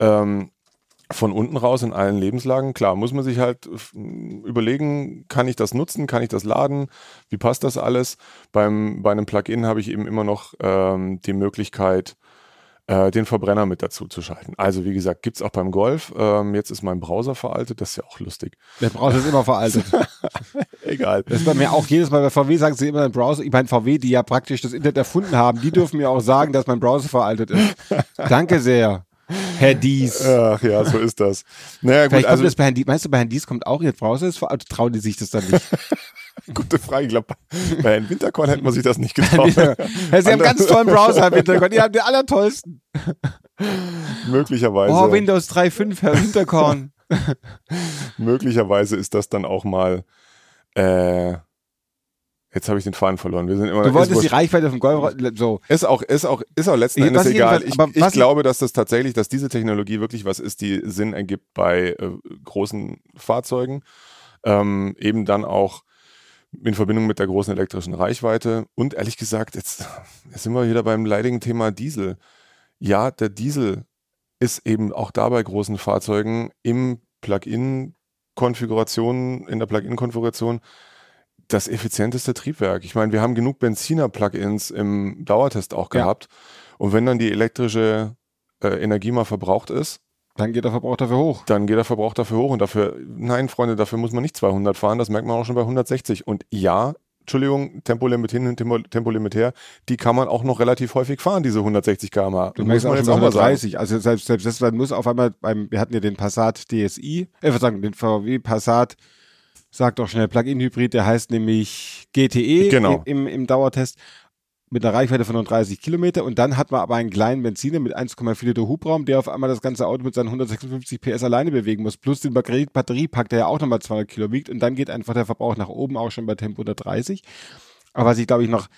C: ähm, von unten raus in allen Lebenslagen. Klar, muss man sich halt überlegen, kann ich das nutzen, kann ich das laden, wie passt das alles? Beim, bei einem Plugin habe ich eben immer noch ähm, die Möglichkeit, äh, den Verbrenner mit dazu zu schalten. Also wie gesagt, gibt es auch beim Golf. Ähm, jetzt ist mein Browser veraltet, das ist ja auch lustig.
B: Der Browser ist immer veraltet.
C: Egal.
B: Das ist bei mir auch jedes Mal bei VW sagen sie immer, ein Browser, ich meine VW, die ja praktisch das Internet erfunden haben, die dürfen mir auch sagen, dass mein Browser veraltet ist. Danke sehr. Herr Dies.
C: Ach ja, so ist das. Naja,
B: gut, Vielleicht also, das bei Herrn Dies, meinst du, bei Herrn Dies kommt auch jetzt Browser, ist veraltet, trauen die sich das dann nicht?
C: Gute Frage. Ich glaube, bei Herrn Winterkorn hätte man sich das nicht getraut.
B: Sie haben ganz tollen Browser, Herr Winterkorn. Die haben den allertollsten.
C: Möglicherweise.
B: Oh, Windows 3.5, Herr Winterkorn.
C: Möglicherweise ist das dann auch mal. Äh, jetzt habe ich den Faden verloren. Wir sind immer,
B: du wolltest die Reichweite vom Golf so.
C: Ist auch, ist auch, ist auch letzten Endes egal. Ich, ich glaube, dass das tatsächlich, dass diese Technologie wirklich was ist, die Sinn ergibt bei äh, großen Fahrzeugen. Ähm, eben dann auch in Verbindung mit der großen elektrischen Reichweite. Und ehrlich gesagt, jetzt, jetzt sind wir wieder beim leidigen Thema Diesel. Ja, der Diesel ist eben auch da bei großen Fahrzeugen im Plug-in-Konfiguration, in der Plug-in-Konfiguration das effizienteste Triebwerk. Ich meine, wir haben genug Benziner-Plugins im Dauertest auch gehabt. Ja. Und wenn dann die elektrische äh, Energie mal verbraucht ist,
B: dann geht der Verbrauch dafür hoch.
C: Dann geht der Verbrauch dafür hoch und dafür, nein, Freunde, dafür muss man nicht 200 fahren, das merkt man auch schon bei 160. Und ja, Entschuldigung, Tempolimit hin und Tempo, Tempolimit her, die kann man auch noch relativ häufig fahren, diese 160 km/h.
B: Du merkst auch jetzt auch 130. Also selbst, selbst das dann muss auf einmal beim, wir hatten ja den Passat DSI, äh, was sagen, den VW Passat, sagt doch schnell Plug-in-Hybrid, der heißt nämlich GTE
C: genau.
B: im, im Dauertest mit einer Reichweite von 30 Kilometer und dann hat man aber einen kleinen Benziner mit 1,4 Liter Hubraum, der auf einmal das ganze Auto mit seinen 156 PS alleine bewegen muss, plus den Batteriepack, der ja auch nochmal 200 Kilo wiegt und dann geht einfach der Verbrauch nach oben, auch schon bei Tempo 130. Aber was ich glaube ich noch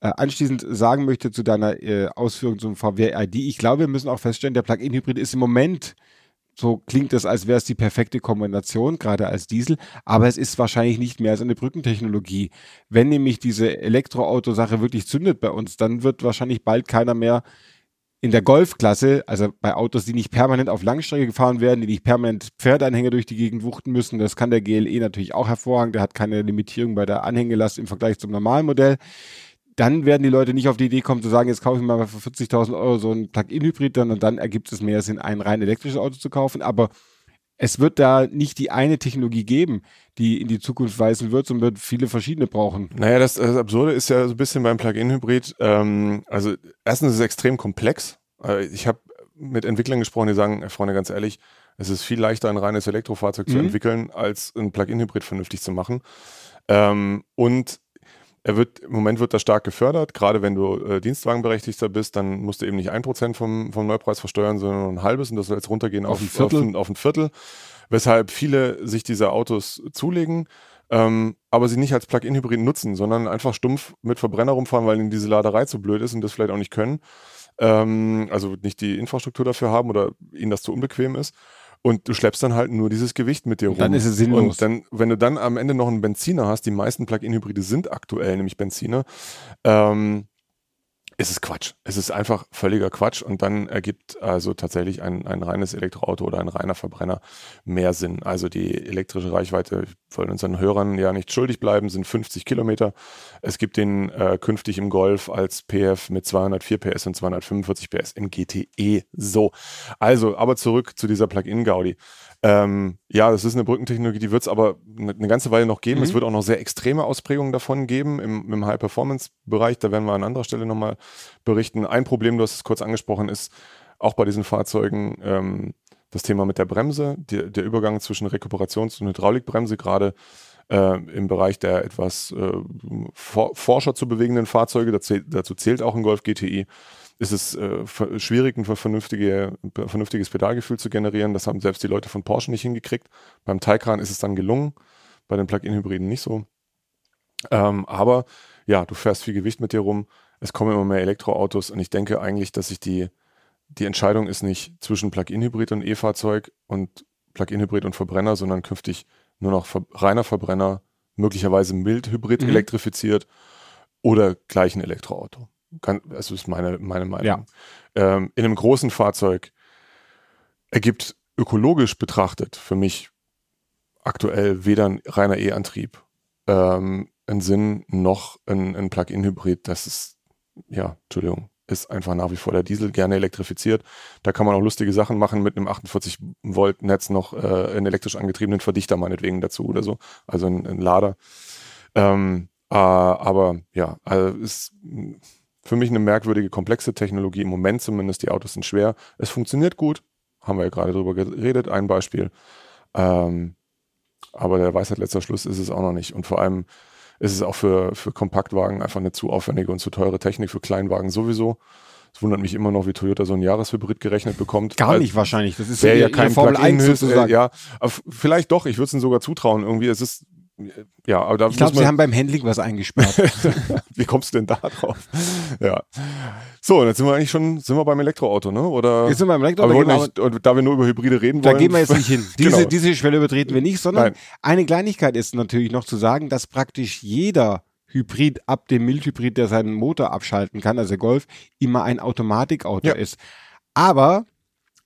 B: äh, anschließend sagen möchte zu deiner äh, Ausführung zum VW ID, ich glaube, wir müssen auch feststellen, der Plug-in-Hybrid ist im Moment so klingt es, als wäre es die perfekte Kombination, gerade als Diesel, aber es ist wahrscheinlich nicht mehr als eine Brückentechnologie. Wenn nämlich diese Elektroauto-Sache wirklich zündet bei uns, dann wird wahrscheinlich bald keiner mehr in der Golfklasse, also bei Autos, die nicht permanent auf Langstrecke gefahren werden, die nicht permanent Pferdeanhänger durch die Gegend wuchten müssen, das kann der GLE natürlich auch hervorragend, der hat keine Limitierung bei der Anhängelast im Vergleich zum normalen Modell dann werden die Leute nicht auf die Idee kommen zu sagen, jetzt kaufe ich mal für 40.000 Euro so ein Plug-in-Hybrid dann und dann ergibt es mehr Sinn, ein rein elektrisches Auto zu kaufen. Aber es wird da nicht die eine Technologie geben, die in die Zukunft weisen wird, sondern wird viele verschiedene brauchen.
C: Naja, das, das Absurde ist ja so ein bisschen beim Plug-in-Hybrid. Ähm, also erstens ist es extrem komplex. Äh, ich habe mit Entwicklern gesprochen, die sagen, Freunde, ganz ehrlich, es ist viel leichter, ein reines Elektrofahrzeug mhm. zu entwickeln, als ein Plug-in-Hybrid vernünftig zu machen. Ähm, und Er wird, im Moment wird das stark gefördert, gerade wenn du äh, Dienstwagenberechtigter bist, dann musst du eben nicht ein Prozent vom, vom Neupreis versteuern, sondern ein halbes und das soll jetzt runtergehen auf, auf, ein, Viertel. Auf, ein, auf ein Viertel, weshalb viele sich diese Autos zulegen, ähm, aber sie nicht als Plug-in-Hybrid nutzen, sondern einfach stumpf mit Verbrenner rumfahren, weil ihnen diese Laderei zu blöd ist und das vielleicht auch nicht können, ähm, also nicht die Infrastruktur dafür haben oder ihnen das zu unbequem ist. Und du schleppst dann halt nur dieses Gewicht mit dir rum.
B: Dann ist es sinnlos.
C: Und dann, wenn du dann am Ende noch einen Benziner hast, die meisten Plug-in-Hybride sind aktuell nämlich Benziner, ähm, ist es Quatsch. Es ist einfach völliger Quatsch und dann ergibt also tatsächlich ein, ein reines Elektroauto oder ein reiner Verbrenner mehr Sinn. Also die elektrische Reichweite, wollte unseren Hörern ja nicht schuldig bleiben, sind 50 Kilometer. Es gibt den äh, künftig im Golf als PF mit 204 PS und 245 PS im GTE. So. Also, aber zurück zu dieser Plug-in-Gaudi. Ähm, ja, das ist eine Brückentechnologie, die wird es aber eine, eine, ganze Weile noch geben. Mhm. Es wird auch noch sehr extreme Ausprägungen davon geben im, im High-Performance-Bereich. Da werden wir an anderer Stelle nochmal berichten. Ein Problem, du hast es kurz angesprochen, ist auch bei diesen Fahrzeugen ähm, das Thema mit der Bremse, die, der Übergang zwischen Rekuperations- und Hydraulikbremse, gerade äh, im Bereich der etwas äh, for forscher zu bewegenden Fahrzeuge. Dazu, dazu zählt auch ein Golf GTI ist es äh, schwierig, ein vernünftige, vernünftiges Pedalgefühl zu generieren. Das haben selbst die Leute von Porsche nicht hingekriegt. Beim Taycan ist es dann gelungen, bei den Plug-in-Hybriden nicht so. Ähm, aber ja, du fährst viel Gewicht mit dir rum. Es kommen immer mehr Elektroautos und ich denke eigentlich, dass sich die, die Entscheidung ist nicht zwischen Plug-in-Hybrid und E-Fahrzeug und Plug-in-Hybrid und Verbrenner, sondern künftig nur noch ver reiner Verbrenner, möglicherweise mild-hybrid mhm. elektrifiziert oder gleich ein Elektroauto. Kann, das ist meine, meine Meinung. Ja. Ähm, in einem großen Fahrzeug ergibt ökologisch betrachtet für mich aktuell weder ein reiner E-Antrieb ähm, einen Sinn noch ein, ein Plug-in-Hybrid. Das ist, ja, Entschuldigung, ist einfach nach wie vor der Diesel gerne elektrifiziert. Da kann man auch lustige Sachen machen mit einem 48 Volt Netz noch äh, einen elektrisch angetriebenen Verdichter meinetwegen dazu oder so, also ein, ein Lader. Ähm, äh, aber ja, also ist für mich eine merkwürdige, komplexe Technologie. Im Moment zumindest, die Autos sind schwer. Es funktioniert gut, haben wir ja gerade drüber geredet, ein Beispiel. Ähm, aber der Weisheit letzter Schluss ist es auch noch nicht. Und vor allem ist es auch für, für Kompaktwagen einfach eine zu aufwendige und zu teure Technik, für Kleinwagen sowieso. Es wundert mich immer noch, wie Toyota so ein Jahreshybrid gerechnet bekommt.
B: Gar nicht wahrscheinlich.
C: Das ist ja, ja kein Formel 1 sozusagen. Äh, ja, vielleicht doch. Ich würde es ihnen sogar zutrauen. Irgendwie, es ist ja, aber da
B: Ich glaube, sie haben beim Handling was eingesperrt.
C: Wie kommst du denn da drauf? ja. So, jetzt sind wir eigentlich schon, sind wir beim Elektroauto, ne? Oder?
B: Jetzt sind wir beim Elektroauto.
C: Wir nicht, da wir nur über Hybride reden
B: da
C: wollen.
B: Da gehen wir jetzt nicht hin. Diese, genau. diese Schwelle übertreten wir nicht, sondern Nein. eine Kleinigkeit ist natürlich noch zu sagen, dass praktisch jeder Hybrid ab dem Mildhybrid, der seinen Motor abschalten kann, also der Golf, immer ein Automatikauto ja. ist. Aber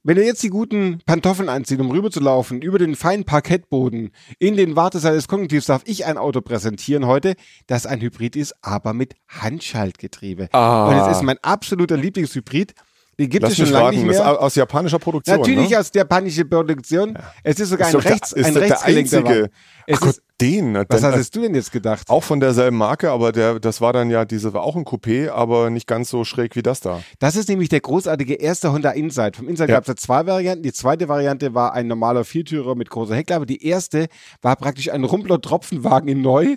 B: wenn du jetzt die guten Pantoffeln anziehst, um rüberzulaufen, über den feinen Parkettboden, in den Wartesaal des Kognitivs, darf ich ein Auto präsentieren heute, das ein Hybrid ist, aber mit Handschaltgetriebe. Ah. Und es ist mein absoluter Lieblingshybrid. Den gibt Lass es schon lange nicht mehr. Das
C: ist aus japanischer Produktion.
B: Natürlich
C: ne?
B: aus japanischer Produktion. Ja. Es ist sogar ist ein rechts, der, ein rechtsgelenkter Wagen.
C: Es Ach Gott, den.
B: Was denn, hattest du denn jetzt gedacht?
C: Auch von derselben Marke, aber der, das war dann ja diese, war auch ein Coupé, aber nicht ganz so schräg wie das da.
B: Das ist nämlich der großartige erste Honda Insight. Vom Insight ja. gab es ja zwei Varianten. Die zweite Variante war ein normaler Viertürer mit großer Heckklappe. Die erste war praktisch ein Rumpler Tropfenwagen in neu.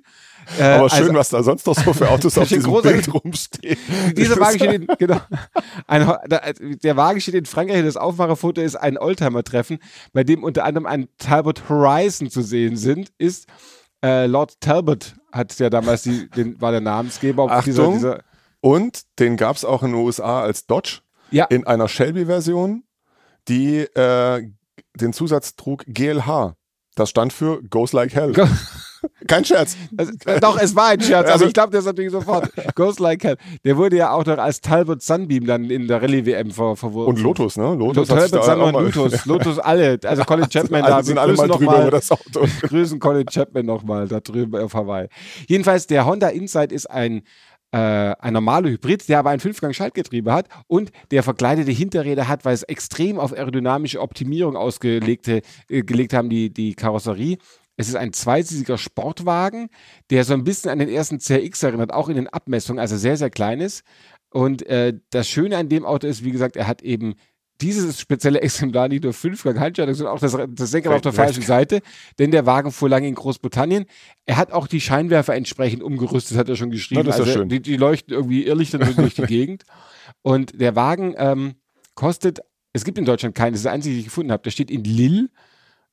C: Äh, aber schön, also, was da sonst noch so für Autos auf diesem Bild rumstehen.
B: Dieser Wagen steht in, genau, ein, der Wagen steht in Frankreich. Das Aufmacherfoto ist ein Oldtimer-Treffen, bei dem unter anderem ein Talbot Horizon zu sehen sind, ist äh, Lord Talbot hat ja damals die, den, war der Namensgeber.
C: Achtung, dieser, dieser und den gab es auch in den USA als Dodge ja. in einer Shelby-Version, die äh, den Zusatz trug GLH. Das stand für Goes Like Hell. Kein Scherz.
B: Also, äh, doch, es war ein Scherz, also, ich glaube das natürlich sofort. Goes Like Hell. Der wurde ja auch noch als Talbot Sunbeam dann in der Rallye-WM ver verwurstet.
C: Und Lotus, ne?
B: Lotus Talbot Sunbeam und Lotus. Lotus alle. Also Colin Chapman also da.
C: sind alle mal drüber über das Auto.
B: grüßen Colin Chapman nochmal da drüben auf Hawaii. Jedenfalls, der Honda Insight ist ein äh, ein normaler Hybrid, der aber ein Fünfgang-Schaltgetriebe hat und der verkleidete Hinterräder hat, weil es extrem auf aerodynamische Optimierung ausgelegt äh, gelegt haben, die, die Karosserie. Es ist ein zweisitziger Sportwagen, der so ein bisschen an den ersten CRX erinnert, auch in den Abmessungen, also sehr, sehr klein ist. Und äh, das Schöne an dem Auto ist, wie gesagt, er hat eben dieses spezielle Exemplar nicht nur Fünfgang Handschaltung, sondern auch das, das Lenkrad auf der falschen Seite, denn der Wagen fuhr lange in Großbritannien. Er hat auch die Scheinwerfer entsprechend umgerüstet, hat er schon geschrieben.
C: Na, das ist ja
B: also
C: schön.
B: Die, die leuchten irgendwie irrlichtern durch die Gegend. Und der Wagen ähm, kostet, es gibt in Deutschland keinen, das ist der einzige, den ich gefunden habe. Der steht in Lille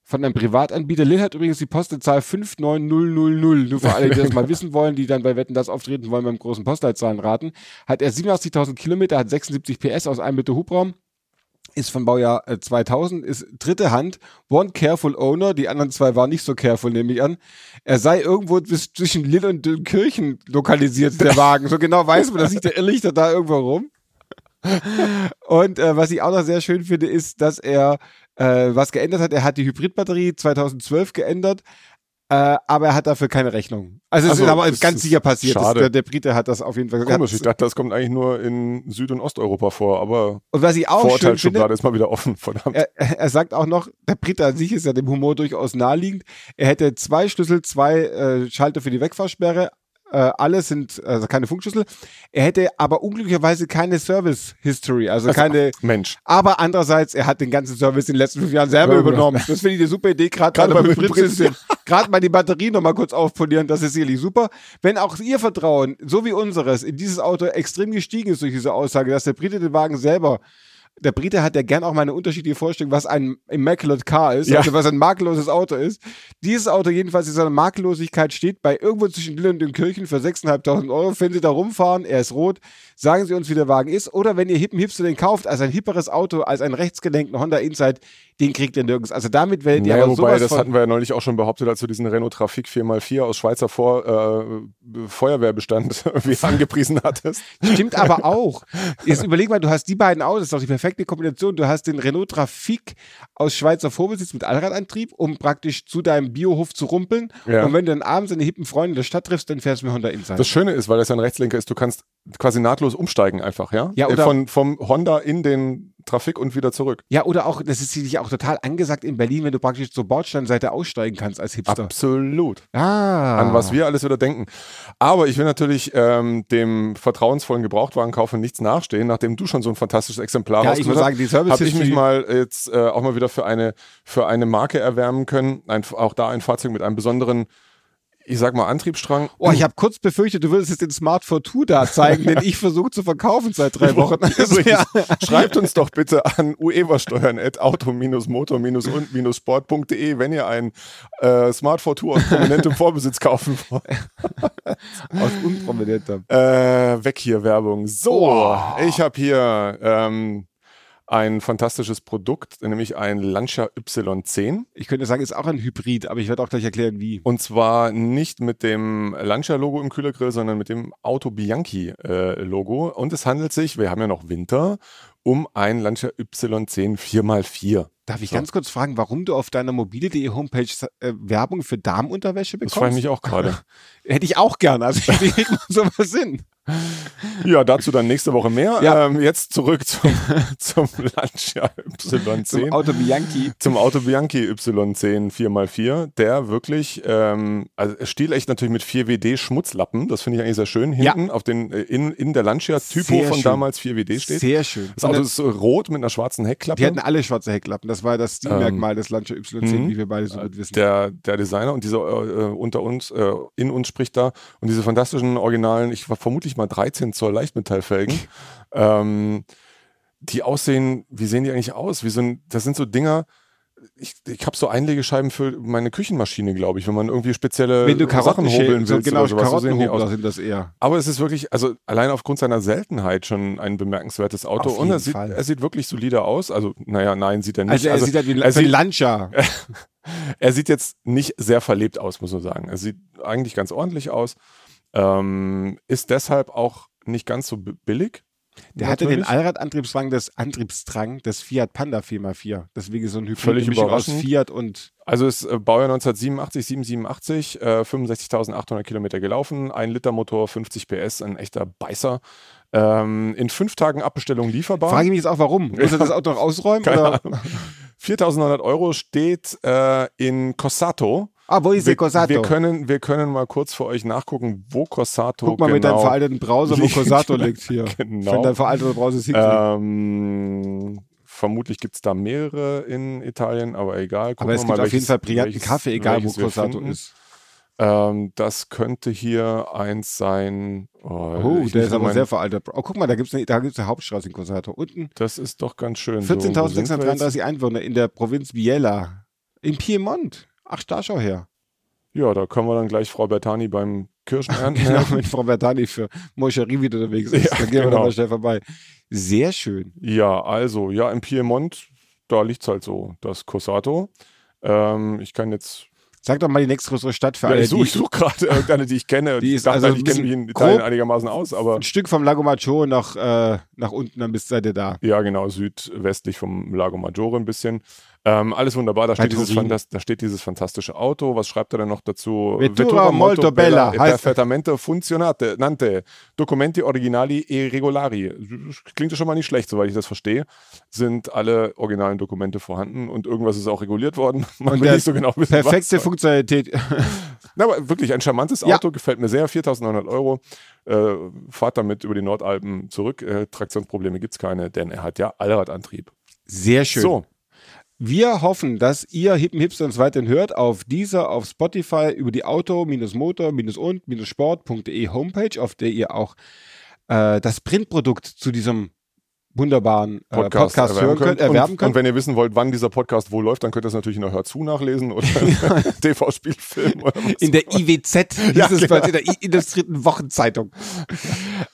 B: von einem Privatanbieter. Lille hat übrigens die Postleitzahl 59000. Nur für alle, die das mal wissen wollen, die dann bei Wetten das auftreten wollen beim großen Postleitzahlen raten. Hat er 87.000 Kilometer, hat 76 PS aus einem Meter Hubraum. Ist von Baujahr äh, 2000, ist dritte Hand, one careful owner, die anderen zwei waren nicht so careful, nehme ich an. Er sei irgendwo zwischen Lille und Kirchen lokalisiert, der Wagen. So genau weiß man, dass sich der Irrlichter da irgendwo rum. Und äh, was ich auch noch sehr schön finde, ist, dass er äh, was geändert hat. Er hat die Hybridbatterie 2012 geändert, äh, aber er hat dafür keine Rechnung. Also, es
C: Also,
B: ist aber
C: das
B: ganz
C: ist
B: sicher passiert. Das, der, der Brite hat das auf jeden Fall gesagt.
C: Komisch, ich dachte, das kommt eigentlich nur in Süd- und Osteuropa vor, aber
B: Und was ich auch schön finde,
C: ist mal wieder offen, verdammt.
B: er, er sagt auch noch, der Brite an sich ist ja dem Humor durchaus naheliegend. Er hätte zwei Schlüssel, zwei äh, Schalter für die Wegfahrsperre. Äh, alle sind also keine Funkschlüssel. Er hätte aber unglücklicherweise keine Service History, also keine.
C: Mensch.
B: Aber andererseits, er hat den ganzen Service in den letzten fünf Jahren selber
C: Ja,
B: übernommen. Das finde ich eine super Idee, gerade
C: Gerade
B: bei
C: beim
B: Hybrid-System. Gerade mal die Batterie nochmal kurz aufpolieren, das ist sicherlich super. Wenn auch Ihr Vertrauen, so wie unseres, in dieses Auto extrem gestiegen ist durch diese Aussage, dass der Brite den Wagen selber der Brite hat ja gern auch mal eine unterschiedliche Vorstellung, was ein Immaculate Car ist,
C: Ja.
B: also was ein makelloses Auto ist. Dieses Auto jedenfalls in seiner Makellosigkeit steht bei irgendwo zwischen Lille und den Kirchen für 6.500 Euro. Wenn Sie da rumfahren, er ist rot, sagen Sie uns, wie der Wagen ist. Oder wenn ihr Hippen Hipster den kauft, als ein hipperes Auto, als einen rechtsgelenkten Honda Insight, den kriegt ihr nirgends. Also damit werdet ihr
C: Naja,
B: aber
C: wobei, das hatten wir ja neulich auch schon behauptet, als wir diesen Renault Trafik 4x4 aus Schweizer Vor äh, Feuerwehrbestand angepriesen hattest.
B: Stimmt aber auch. Jetzt überleg mal, du hast die beiden Autos, das ist doch die perfekte Kombination. Du hast den Renault Trafik aus Schweizer Vorbesitz mit Allradantrieb, um praktisch zu deinem Biohof zu rumpeln.
C: Ja.
B: Und wenn du dann abends deine hippen Freunde in der Stadt triffst, dann fährst du mit Honda Insight.
C: Das Schöne ist, weil das ja ein Rechtslenker ist, du kannst quasi nahtlos umsteigen einfach, ja?
B: Ja,
C: Äh,
B: oder-
C: Von, vom Honda in den Trafik und wieder zurück.
B: ja, oder auch, das ist sicherlich auch total angesagt in Berlin, wenn du praktisch zur Bordsteinseite aussteigen kannst als Hipster.
C: Absolut.
B: Ah.
C: An was wir alles wieder denken. Aber ich will natürlich ähm, dem vertrauensvollen Gebrauchtwagenkauf nichts nachstehen, nachdem du schon so ein fantastisches Exemplar
B: Ja, ich muss sagen, die Service
C: habe ich mich mal jetzt äh, auch mal wieder für eine, für eine Marke erwärmen können. Ein, auch da ein Fahrzeug mit einem besonderen, ich sag mal, Antriebsstrang.
B: Oh, ich habe kurz befürchtet, du würdest jetzt den Smart 4 da zeigen, den ich versuche zu verkaufen seit drei Wochen.
C: Übrigens,
B: ja.
C: schreibt uns doch bitte an ueversteuern.auto-motor-sport.de, wenn ihr ein äh, Smart 4 aus prominentem Vorbesitz kaufen wollt.
B: Aus unprominentem.
C: Äh, weg hier, Werbung. So,
B: Oh.
C: ich habe hier ähm, ein fantastisches Produkt, nämlich ein Lancia Y10.
B: Ich könnte sagen, ist auch ein Hybrid, aber ich werde auch gleich erklären, wie.
C: Und zwar nicht mit dem Lancia-Logo im Kühlergrill, sondern mit dem Auto Bianchi-Logo. Und es handelt sich, wir haben ja noch Winter, um ein Lancia Y10 4x4.
B: Darf ich
C: So.
B: ganz kurz fragen, warum du auf deiner mobile.de Homepage äh, Werbung für Damenunterwäsche
C: Das
B: bekommst?
C: frage ich mich auch gerade.
B: Hätte ich auch gerne. Also wie kriegt man sowas hin?
C: Ja, dazu dann nächste Woche mehr.
B: Ja.
C: Ähm, jetzt zurück zum, zum Lancia Y10.
B: Zum Auto Bianchi.
C: Zum Auto Bianchi Y10 4x4, der wirklich, ähm, also stilecht natürlich mit 4WD Schmutzlappen, das finde ich eigentlich sehr schön,
B: Ja.
C: hinten auf den, äh, in, in der Lancia-Typo
B: Sehr
C: von
B: schön.
C: damals 4WD steht.
B: Sehr schön.
C: Das Auto ist rot mit einer schwarzen Heckklappe.
B: Die hatten alle schwarze Hecklappen. Das war das Stilmerkmal des Lancia Y10,
C: mhm.
B: wie wir beide so gut wissen.
C: der, der Designer und dieser äh, unter uns, äh, in uns spricht da und diese fantastischen originalen, ich war vermutlich mal 13 Zoll Leichtmetallfelgen, ähm, die aussehen, wie sehen die eigentlich aus? Wie so ein, das sind so Dinger, ich, ich habe so Einlegescheiben für meine Küchenmaschine, glaube ich, wenn man irgendwie spezielle
B: Wenn du
C: Sachen
B: Karotten
C: hobeln
B: so
C: willst
B: genau,
C: sowas. So
B: Karottenhobler
C: aus.
B: sind das eher.
C: Aber es ist wirklich, also allein aufgrund seiner Seltenheit schon ein bemerkenswertes Auto.
B: Auf
C: und er sieht,
B: Fall.
C: er sieht wirklich solide aus. Also, naja, nein, sieht er nicht.
B: Also er sieht halt wie
C: er sieht-
B: Lancia.
C: er sieht jetzt nicht sehr verlebt aus, muss man sagen. Er sieht eigentlich ganz ordentlich aus. Ähm, ist deshalb auch nicht ganz so billig.
B: Der hatte den
C: Natürlich.
B: Allradantriebsstrang des Antriebsstrang des Fiat Panda 4x4. Deswegen so ein Hybrid
C: Völlig
B: aus. Fiat und
C: Also ist äh, Baujahr 1987, 787, äh, 65.800 Kilometer gelaufen, ein Liter Motor, 50 PS, ein echter Beißer. Ähm, in fünf Tagen Abbestellung lieferbar.
B: Frage ich mich jetzt auch, warum? Muss er das Auto noch ausräumen?
C: Keine
B: Oder?
C: Ahnung. 4.900 Euro steht äh, in Cossato.
B: Ah, wo ist der
C: Wir,
B: Cossato?
C: wir, können, wir können mal kurz für euch nachgucken, wo Cossato
B: Guck mal
C: genau
B: mit deinem veralteten Browser, wo
C: liegt.
B: Cossato liegt hier.
C: Genau.
B: Wenn dein veralteter Browser ist,
C: Ähm, vermutlich gibt es da mehrere in Italien, aber egal.
B: Gucken aber es gibt mal, auf jeden Fall brillanten Kaffee, egal wo Corsato ist.
C: Ähm, das könnte hier eins sein.
B: Oh, oh der ist aber sehr veraltet. Oh, guck mal, da gibt es eine, da gibt's eine Hauptstraße in Corsato. Unten.
C: Das ist doch ganz schön.
B: 14.633 so, Einwohner in der Provinz Biella. In Piemont. Ach, da schau her.
C: Ja, da können wir dann gleich Frau Bertani beim Kirschenernten.
B: genau, wenn Frau Bertani für Moscherie wieder unterwegs ist. Ja, dann gehen genau. wir da mal schnell vorbei. Sehr schön.
C: Ja, also, ja, in Piemont, da liegt es halt so, das Corsato. Ähm, ich kann jetzt
B: Sag doch mal die nächstgrößere Stadt für
C: ja,
B: alle.
C: Ich suche such gerade irgendeine, die ich kenne.
B: Die ist also
C: ich kenne mich in Italien einigermaßen aus, aber.
B: Ein Stück vom Lago Maggiore nach, äh, nach unten, dann bist seid ihr da.
C: Ja, genau, südwestlich vom Lago Maggiore ein bisschen. Ähm, alles wunderbar, da steht, dieses, da steht, dieses, fantastische Auto. Was schreibt er denn noch dazu?
B: Vettura, Vettura molto, bella,
C: bella perfettamente funzionate, nante, documenti originali e regolari. Klingt ja schon mal nicht schlecht, soweit ich das verstehe. Sind alle originalen Dokumente vorhanden und irgendwas ist auch reguliert worden.
B: Man und will nicht so genau wissen, Perfekte. Funktionalität.
C: Na, aber wirklich ein charmantes Auto, ja. gefällt mir sehr. 4.900 Euro. Äh, fahrt damit über die Nordalpen zurück. Äh, Traktionsprobleme gibt es keine, denn er hat ja Allradantrieb.
B: Sehr schön. So, wir hoffen, dass ihr Hippen Hipster uns weiterhin hört auf dieser, auf Spotify über die Auto-Motor-und-sport.de Homepage, auf der ihr auch äh, das Printprodukt zu diesem wunderbaren äh, Podcast, Podcast hören könnt, erwerben
C: und,
B: könnt.
C: Und wenn ihr wissen wollt, wann dieser Podcast wo läuft, dann könnt ihr es natürlich in der Hörzu nachlesen oder TV-Spielfilm.
B: In der IWZ, ja, genau. in der Illustrierten Wochenzeitung.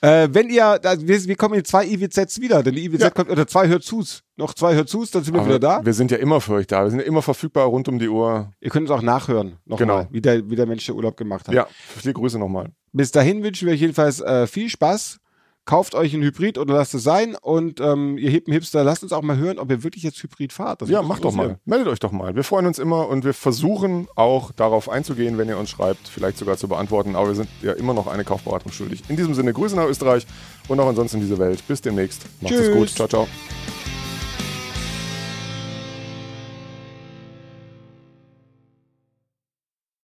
B: äh, wenn ihr, wir, wir, kommen in zwei IWZs wieder, denn die IWZ ja. kommt, oder zwei Hörzus, noch zwei Hörzus, dann sind wir Aber wieder da.
C: Wir sind ja immer für euch da, wir sind ja immer verfügbar rund um die Uhr.
B: Ihr könnt es auch nachhören, nochmal, genau. wie, der, wie der Mensch der Urlaub gemacht hat.
C: Ja, viele Grüße nochmal.
B: Bis dahin wünschen wir euch jedenfalls äh, viel Spaß kauft euch ein Hybrid oder lasst es sein. Und ähm, ihr hippen Hipster, lasst uns auch mal hören, ob ihr wirklich jetzt Hybrid fahrt.
C: Das ja, macht doch mal. Meldet euch doch mal. Wir freuen uns immer und wir versuchen auch darauf einzugehen, wenn ihr uns schreibt, vielleicht sogar zu beantworten. Aber wir sind ja immer noch eine Kaufberatung schuldig. In diesem Sinne, Grüße nach Österreich und auch ansonsten in diese Welt. Bis demnächst. Macht es gut. Ciao, ciao.